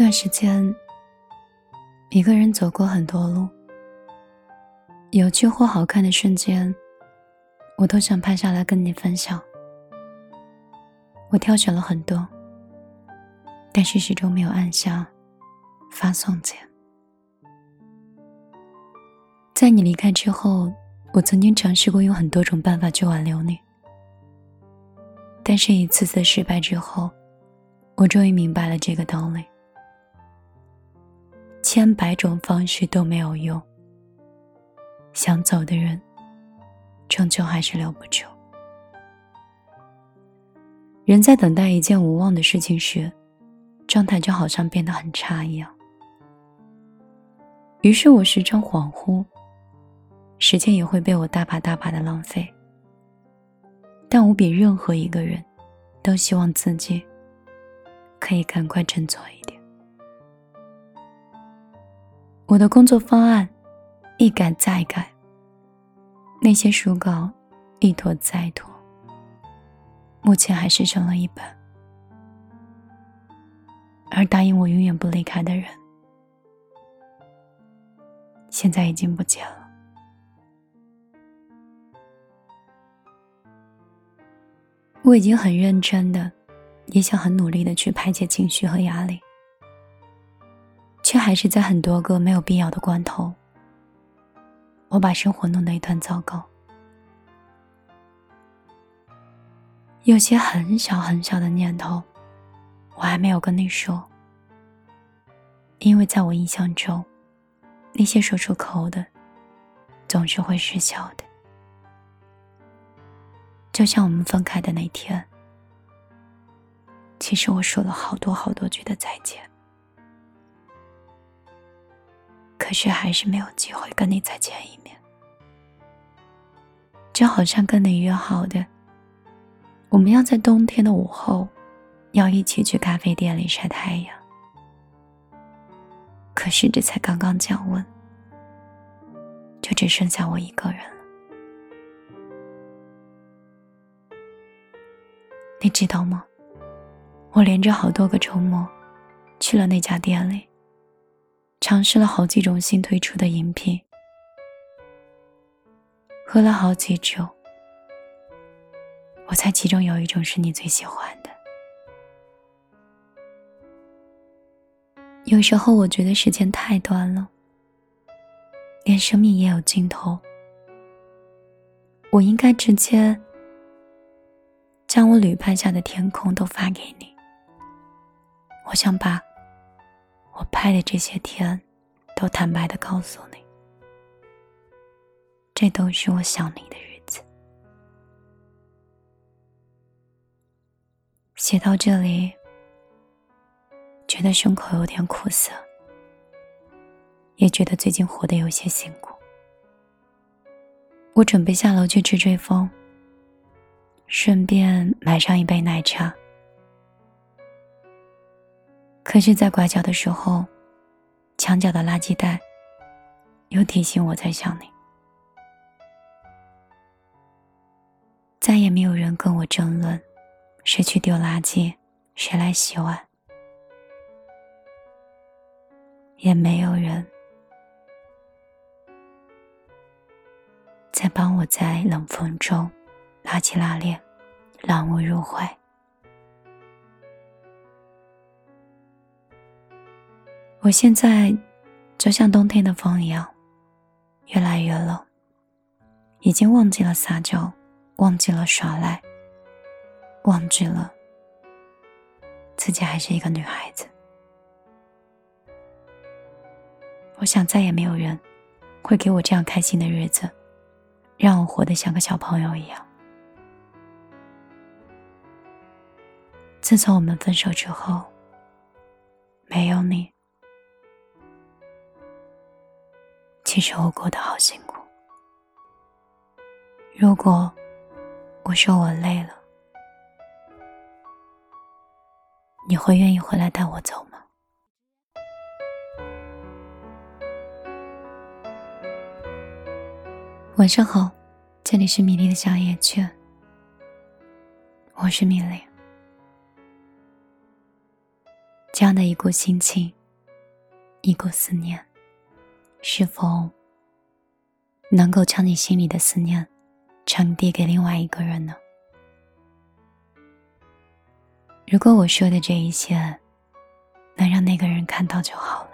段时间，一个人走过很多路，有趣或好看的瞬间，我都想拍下来跟你分享。我挑选了很多，但是始终没有按下发送键。在你离开之后，我曾经尝试过用很多种办法去挽留你，但是一次次失败之后，我终于明白了这个道理。千百种方式都没有用，想走的人，终究还是留不住。人在等待一件无望的事情时，状态就好像变得很差一样。于是我时常恍惚，时间也会被我大把大把的浪费。但我比任何一个人，都希望自己可以赶快振作一我的工作方案一改再改，那些书稿一拖再拖，目前还是剩了一本。而答应我永远不离开的人，现在已经不见了。我已经很认真的，也想很努力的去排解情绪和压力。还是在很多个没有必要的关头，我把生活弄得一团糟糕。有些很小很小的念头，我还没有跟你说，因为在我印象中，那些说出口的，总是会失效的。就像我们分开的那天，其实我说了好多好多句的再见。可是还是没有机会跟你再见一面，就好像跟你约好的，我们要在冬天的午后，要一起去咖啡店里晒太阳。可是这才刚刚降温，就只剩下我一个人了。你知道吗？我连着好多个周末，去了那家店里。尝试了好几种新推出的饮品，喝了好几种，我猜其中有一种是你最喜欢的。有时候我觉得时间太短了，连生命也有尽头。我应该直接将我旅伴下的天空都发给你。我想把。拍的这些天，都坦白的告诉你，这都是我想你的日子。写到这里，觉得胸口有点苦涩，也觉得最近活得有些辛苦。我准备下楼去吹吹风，顺便买上一杯奶茶。可是，在拐角的时候，墙角的垃圾袋又提醒我在想你。再也没有人跟我争论谁去丢垃圾，谁来洗碗，也没有人再帮我在冷风中拉起拉链，揽我入怀。我现在就像冬天的风一样，越来越冷。已经忘记了撒娇，忘记了耍赖，忘记了自己还是一个女孩子。我想再也没有人会给我这样开心的日子，让我活得像个小朋友一样。自从我们分手之后，没有你，其实我过得好辛苦。如果我说我累了，你会愿意回来带我走吗？晚上好，这里是米粒的小夜曲，我是米粒。这样的一股心情，一股思念，是否能够将你心里的思念传递给另外一个人呢？如果我说的这一切能让那个人看到就好了。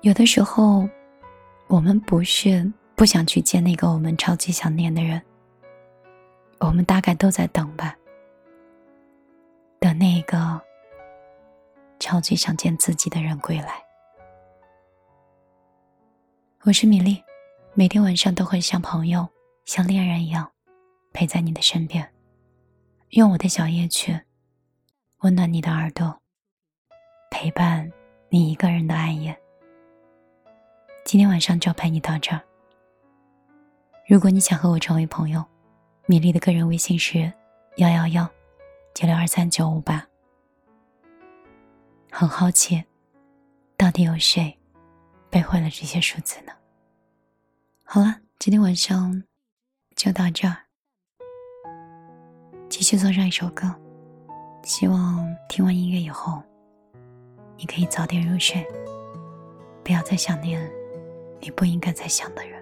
有的时候，我们不是不想去见那个我们超级想念的人，我们大概都在等吧。等那个超级想见自己的人归来。我是米粒，每天晚上都会像朋友、像恋人一样陪在你的身边，用我的小夜曲温暖你的耳朵，陪伴你一个人的暗夜。今天晚上就陪你到这儿。如果你想和我成为朋友，米粒的个人微信是幺幺幺。九六二三九五八，很好奇到底有谁背会了这些数字呢？好了今天晚上就到这儿继续做上一首歌希望听完音乐以后你可以早点入睡不要再想念你不应该再想的人。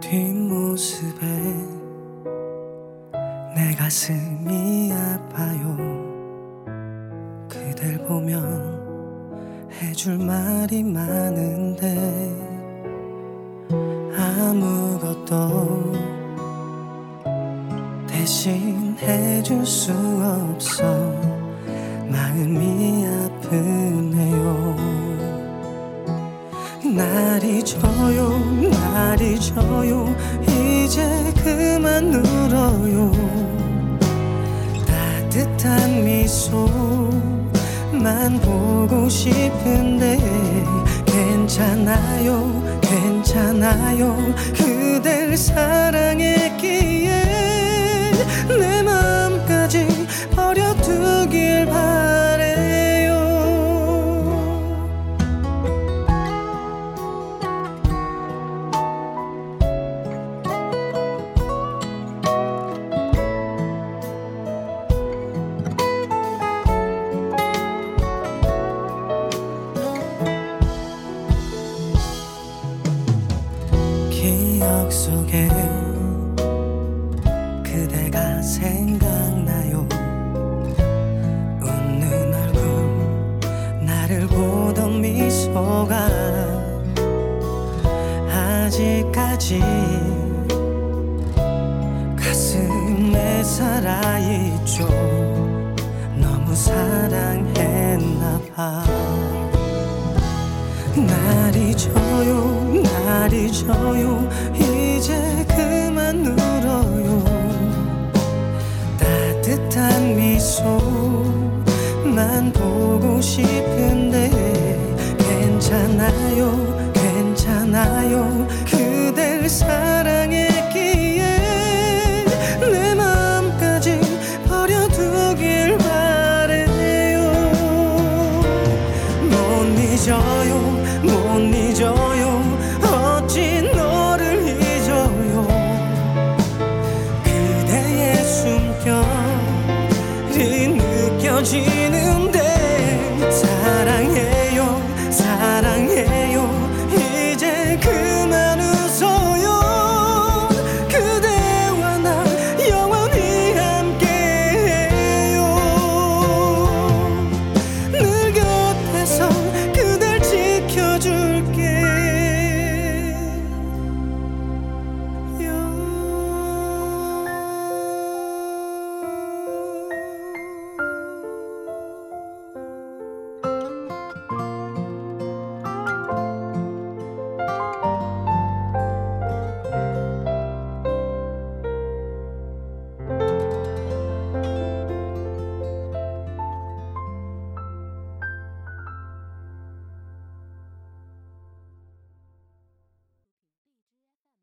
听我诉悲 내 가슴이 아파요. 그댈 보면 해줄 말이 많은데 아무것도 대신 해줄 수 없어 만 보고 싶은데 괜찮아요 괜찮아요. 그댈 사랑 아직까지 가슴에 살아있죠. 너무 사랑했나 봐. 날이 져요 날이 져요. 이제 그만 울어요. 따뜻한 미소만 보고 싶은